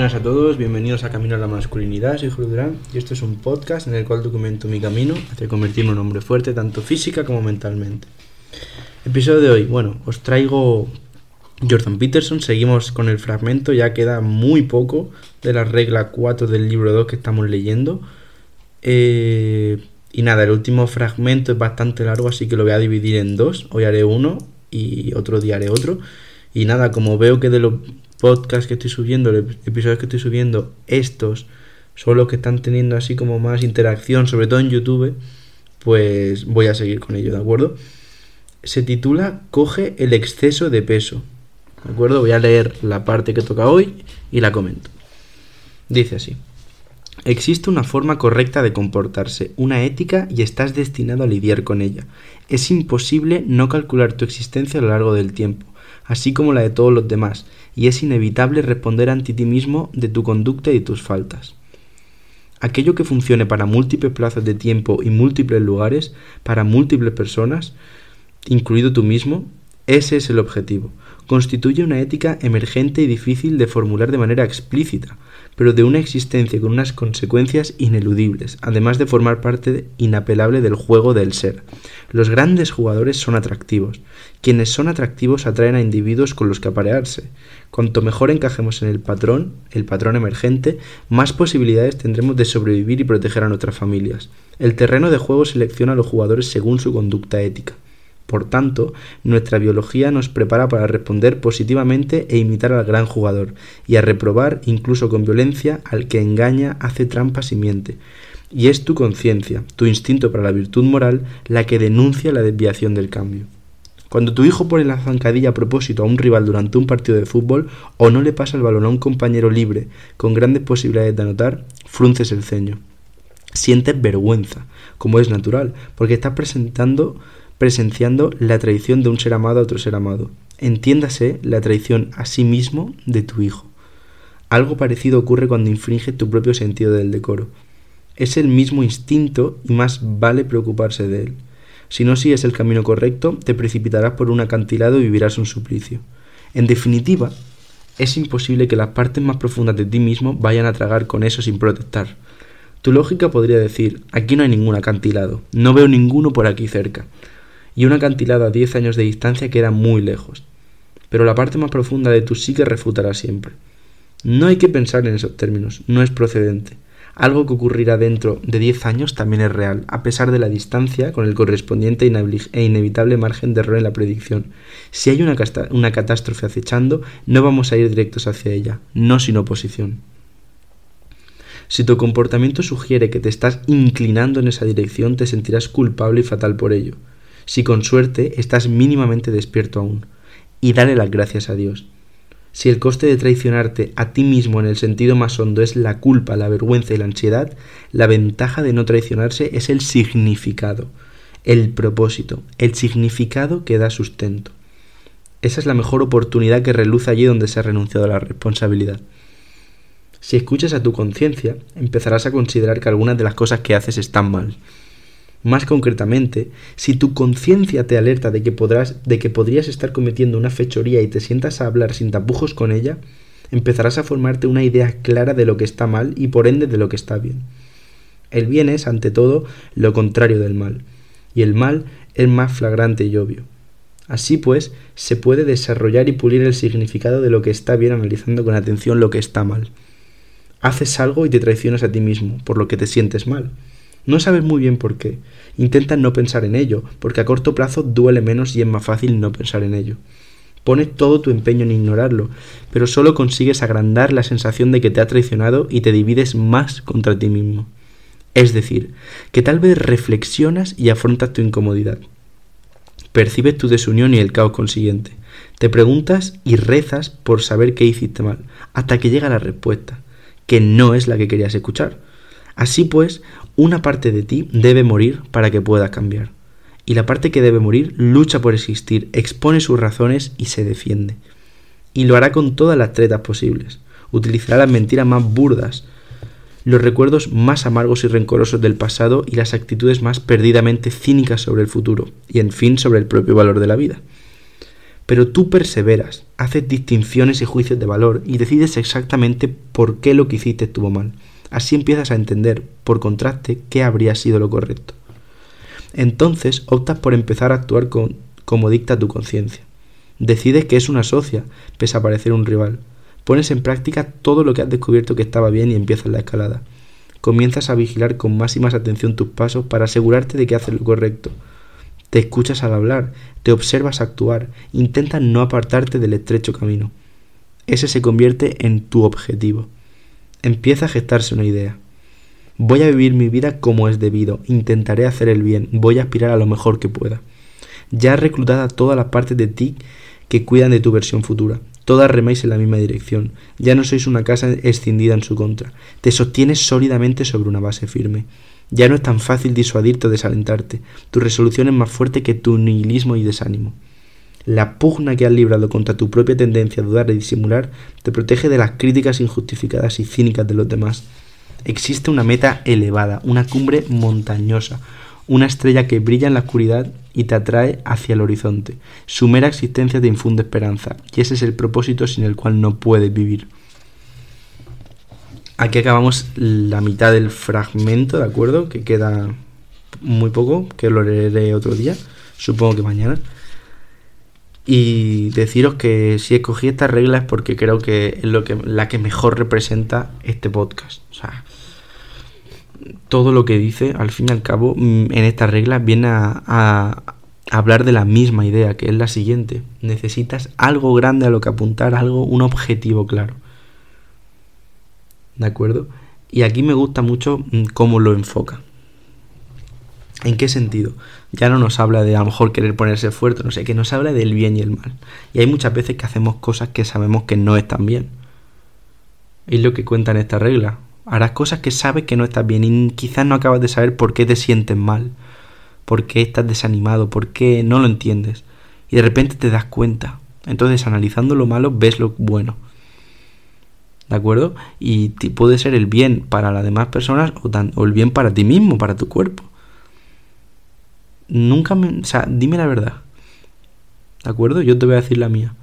buenas a todos, bienvenidos a Camino a la Masculinidad, soy Julio y esto es un podcast en el cual documento mi camino hacia convertirme en un hombre fuerte tanto física como mentalmente. Episodio de hoy, bueno, os traigo Jordan Peterson, seguimos con el fragmento, ya queda muy poco de la regla 4 del libro 2 que estamos leyendo. Eh, y nada, el último fragmento es bastante largo, así que lo voy a dividir en dos, hoy haré uno y otro día haré otro. Y nada, como veo que de los podcasts que estoy subiendo, los episodios que estoy subiendo, estos son los que están teniendo así como más interacción, sobre todo en YouTube, pues voy a seguir con ello, ¿de acuerdo? Se titula Coge el exceso de peso. ¿De acuerdo? Voy a leer la parte que toca hoy y la comento. Dice así. Existe una forma correcta de comportarse, una ética y estás destinado a lidiar con ella. Es imposible no calcular tu existencia a lo largo del tiempo así como la de todos los demás, y es inevitable responder ante ti mismo de tu conducta y tus faltas. Aquello que funcione para múltiples plazas de tiempo y múltiples lugares, para múltiples personas, incluido tú mismo, ese es el objetivo. Constituye una ética emergente y difícil de formular de manera explícita, pero de una existencia con unas consecuencias ineludibles, además de formar parte inapelable del juego del ser. Los grandes jugadores son atractivos. Quienes son atractivos atraen a individuos con los que aparearse. Cuanto mejor encajemos en el patrón, el patrón emergente, más posibilidades tendremos de sobrevivir y proteger a nuestras familias. El terreno de juego selecciona a los jugadores según su conducta ética. Por tanto, nuestra biología nos prepara para responder positivamente e imitar al gran jugador, y a reprobar, incluso con violencia, al que engaña, hace trampas y miente. Y es tu conciencia, tu instinto para la virtud moral, la que denuncia la desviación del cambio. Cuando tu hijo pone la zancadilla a propósito a un rival durante un partido de fútbol o no le pasa el balón a un compañero libre con grandes posibilidades de anotar, frunces el ceño. Sientes vergüenza, como es natural, porque estás presentando presenciando la traición de un ser amado a otro ser amado. Entiéndase la traición a sí mismo de tu hijo. Algo parecido ocurre cuando infringes tu propio sentido del decoro. Es el mismo instinto y más vale preocuparse de él. Si no sigues el camino correcto, te precipitarás por un acantilado y vivirás un suplicio. En definitiva, es imposible que las partes más profundas de ti mismo vayan a tragar con eso sin protestar. Tu lógica podría decir, aquí no hay ningún acantilado, no veo ninguno por aquí cerca y un acantilado a 10 años de distancia queda muy lejos. Pero la parte más profunda de tu psique refutará siempre. No hay que pensar en esos términos, no es procedente. Algo que ocurrirá dentro de 10 años también es real, a pesar de la distancia con el correspondiente e inevitable margen de error en la predicción. Si hay una, una catástrofe acechando, no vamos a ir directos hacia ella, no sin oposición. Si tu comportamiento sugiere que te estás inclinando en esa dirección, te sentirás culpable y fatal por ello si con suerte estás mínimamente despierto aún, y dale las gracias a Dios. Si el coste de traicionarte a ti mismo en el sentido más hondo es la culpa, la vergüenza y la ansiedad, la ventaja de no traicionarse es el significado, el propósito, el significado que da sustento. Esa es la mejor oportunidad que reluce allí donde se ha renunciado a la responsabilidad. Si escuchas a tu conciencia, empezarás a considerar que algunas de las cosas que haces están mal, más concretamente, si tu conciencia te alerta de que, podrás, de que podrías estar cometiendo una fechoría y te sientas a hablar sin tapujos con ella, empezarás a formarte una idea clara de lo que está mal y por ende de lo que está bien. El bien es, ante todo, lo contrario del mal, y el mal es más flagrante y obvio. Así pues, se puede desarrollar y pulir el significado de lo que está bien analizando con atención lo que está mal. Haces algo y te traicionas a ti mismo, por lo que te sientes mal. No sabes muy bien por qué. Intenta no pensar en ello, porque a corto plazo duele menos y es más fácil no pensar en ello. Pones todo tu empeño en ignorarlo, pero solo consigues agrandar la sensación de que te ha traicionado y te divides más contra ti mismo. Es decir, que tal vez reflexionas y afrontas tu incomodidad. Percibes tu desunión y el caos consiguiente. Te preguntas y rezas por saber qué hiciste mal, hasta que llega la respuesta, que no es la que querías escuchar. Así pues, una parte de ti debe morir para que pueda cambiar. Y la parte que debe morir lucha por existir, expone sus razones y se defiende. Y lo hará con todas las tretas posibles. Utilizará las mentiras más burdas, los recuerdos más amargos y rencorosos del pasado y las actitudes más perdidamente cínicas sobre el futuro, y en fin sobre el propio valor de la vida. Pero tú perseveras, haces distinciones y juicios de valor y decides exactamente por qué lo que hiciste estuvo mal. Así empiezas a entender, por contraste, qué habría sido lo correcto. Entonces optas por empezar a actuar como dicta tu conciencia. Decides que es una socia, pese a parecer un rival. Pones en práctica todo lo que has descubierto que estaba bien y empiezas la escalada. Comienzas a vigilar con más y más atención tus pasos para asegurarte de que haces lo correcto. Te escuchas al hablar, te observas actuar, intentas no apartarte del estrecho camino. Ese se convierte en tu objetivo. Empieza a gestarse una idea. Voy a vivir mi vida como es debido, intentaré hacer el bien, voy a aspirar a lo mejor que pueda. Ya has reclutado a todas las partes de ti que cuidan de tu versión futura. Todas remáis en la misma dirección. Ya no sois una casa escindida en su contra. Te sostienes sólidamente sobre una base firme. Ya no es tan fácil disuadirte o desalentarte. Tu resolución es más fuerte que tu nihilismo y desánimo. La pugna que has librado contra tu propia tendencia a dudar y disimular te protege de las críticas injustificadas y cínicas de los demás. Existe una meta elevada, una cumbre montañosa, una estrella que brilla en la oscuridad y te atrae hacia el horizonte. Su mera existencia te infunde esperanza, y ese es el propósito sin el cual no puedes vivir. Aquí acabamos la mitad del fragmento, ¿de acuerdo? Que queda muy poco, que lo leeré otro día, supongo que mañana. Y deciros que si escogí esta regla es porque creo que es lo que, la que mejor representa este podcast. O sea, todo lo que dice, al fin y al cabo, mm, en esta regla viene a, a hablar de la misma idea, que es la siguiente. Necesitas algo grande a lo que apuntar, algo, un objetivo claro. ¿De acuerdo? Y aquí me gusta mucho mm, cómo lo enfoca. ¿En qué sentido? Ya no nos habla de a lo mejor querer ponerse fuerte, no sé, que nos habla del bien y el mal. Y hay muchas veces que hacemos cosas que sabemos que no están bien. Es lo que cuenta en esta regla. Harás cosas que sabes que no están bien y quizás no acabas de saber por qué te sientes mal, por qué estás desanimado, por qué no lo entiendes. Y de repente te das cuenta. Entonces, analizando lo malo, ves lo bueno. ¿De acuerdo? Y puede ser el bien para las demás personas o, o el bien para ti mismo, para tu cuerpo nunca me... O sea, dime la verdad. ¿De acuerdo? Yo te voy a decir la mía.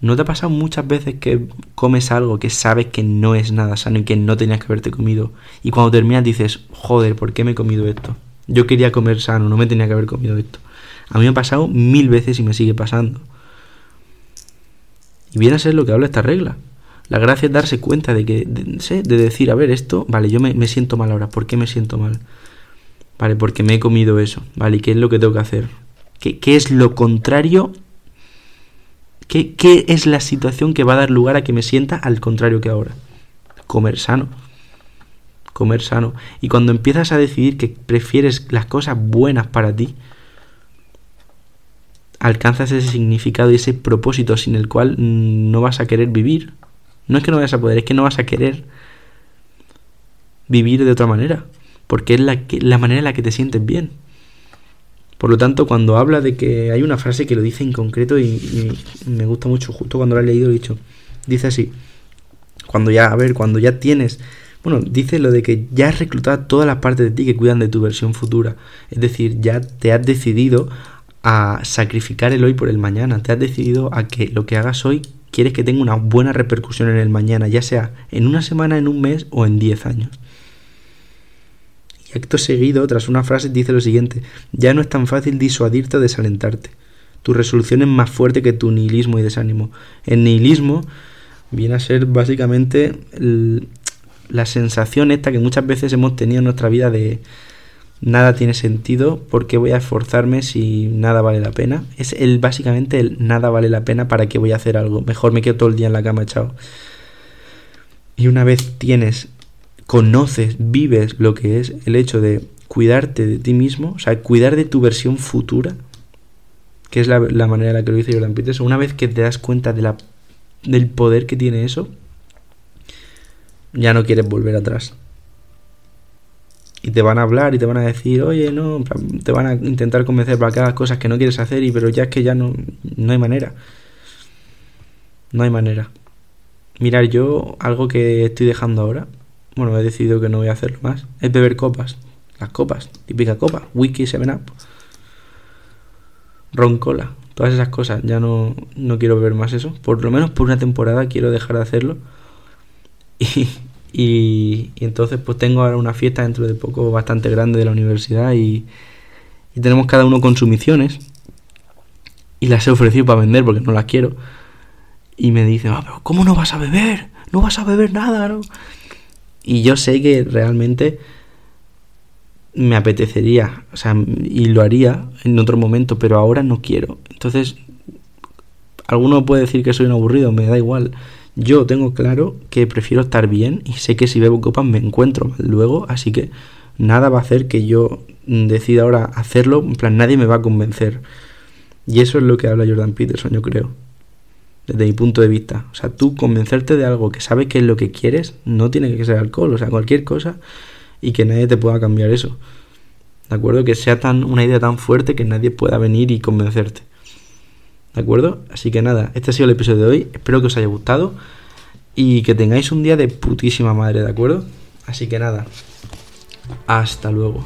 ¿No te ha pasado muchas veces que comes algo que sabes que no es nada sano y que no tenías que haberte comido? Y cuando terminas dices, joder, ¿por qué me he comido esto? Yo quería comer sano, no me tenía que haber comido esto. A mí me ha pasado mil veces y me sigue pasando. Y viene a ser lo que habla esta regla. La gracia es darse cuenta de que, de, de decir, a ver, esto, vale, yo me, me siento mal ahora, ¿por qué me siento mal? ¿Vale? Porque me he comido eso, ¿vale? ¿Y qué es lo que tengo que hacer? ¿Qué, es lo contrario? ¿Qué, ¿Qué es la situación que va a dar lugar a que me sienta al contrario que ahora? Comer sano. Comer sano. Y cuando empiezas a decidir que prefieres las cosas buenas para ti, alcanzas ese significado y ese propósito sin el cual no vas a querer vivir. No es que no vayas a poder, es que no vas a querer vivir de otra manera porque es la, la manera en la que te sientes bien. Por lo tanto, cuando habla de que hay una frase que lo dice en concreto y, me gusta mucho, justo cuando lo he leído, he dicho, dice así, cuando ya, a ver, cuando ya tienes, bueno, dice lo de que ya has reclutado todas las partes de ti que cuidan de tu versión futura. Es decir, ya te has decidido a sacrificar el hoy por el mañana, te has decidido a que lo que hagas hoy quieres que tenga una buena repercusión en el mañana, ya sea en una semana, en un mes o en diez años acto seguido, tras una frase, dice lo siguiente, ya no es tan fácil disuadirte o desalentarte. Tu resolución es más fuerte que tu nihilismo y desánimo. El nihilismo viene a ser básicamente la sensación esta que muchas veces hemos tenido en nuestra vida de nada tiene sentido, ¿por qué voy a esforzarme si nada vale la pena? Es el básicamente el nada vale la pena, ¿para qué voy a hacer algo? Mejor me quedo todo el día en la cama echado. Y una vez tienes conoces, vives lo que es el hecho de cuidarte de ti mismo, o sea, cuidar de tu versión futura, que es la, manera en la que lo dice Jordan Peterson, una vez que te das cuenta de la, del poder que tiene eso, ya no quieres volver atrás. Y te van a hablar y te van a decir, oye, no, te van a intentar convencer para que hagas cosas que no quieres hacer, y pero ya es que ya no, no hay manera. No hay manera. Mirar, yo algo que estoy dejando ahora bueno, he decidido que no voy a hacerlo más, es beber copas. Las copas, típica copa, whisky, 7 up. Ron cola, todas esas cosas. Ya no, no quiero ver más eso. Por lo menos por una temporada quiero dejar de hacerlo. Y, y, entonces pues tengo ahora una fiesta dentro de poco bastante grande de la universidad y, y tenemos cada uno con sus misiones. Y las he ofrecido para vender porque no las quiero. Y me dicen, ah, pero ¿cómo no vas a beber? No vas a beber nada, ¿no? Y yo sé que realmente me apetecería, o sea, y lo haría en otro momento, pero ahora no quiero. Entonces, alguno puede decir que soy un aburrido, me da igual. Yo tengo claro que prefiero estar bien y sé que si bebo copas me encuentro mal luego, así que nada va a hacer que yo decida ahora hacerlo, en plan nadie me va a convencer. Y eso es lo que habla Jordan Peterson, yo creo. Desde mi punto de vista. O sea, tú convencerte de algo que sabes que es lo que quieres, no tiene que ser alcohol, o sea, cualquier cosa y que nadie te pueda cambiar eso. ¿De acuerdo? Que sea tan una idea tan fuerte que nadie pueda venir y convencerte. ¿De acuerdo? Así que nada, este ha sido el episodio de hoy. Espero que os haya gustado y que tengáis un día de putísima madre, ¿de acuerdo? Así que nada, hasta luego.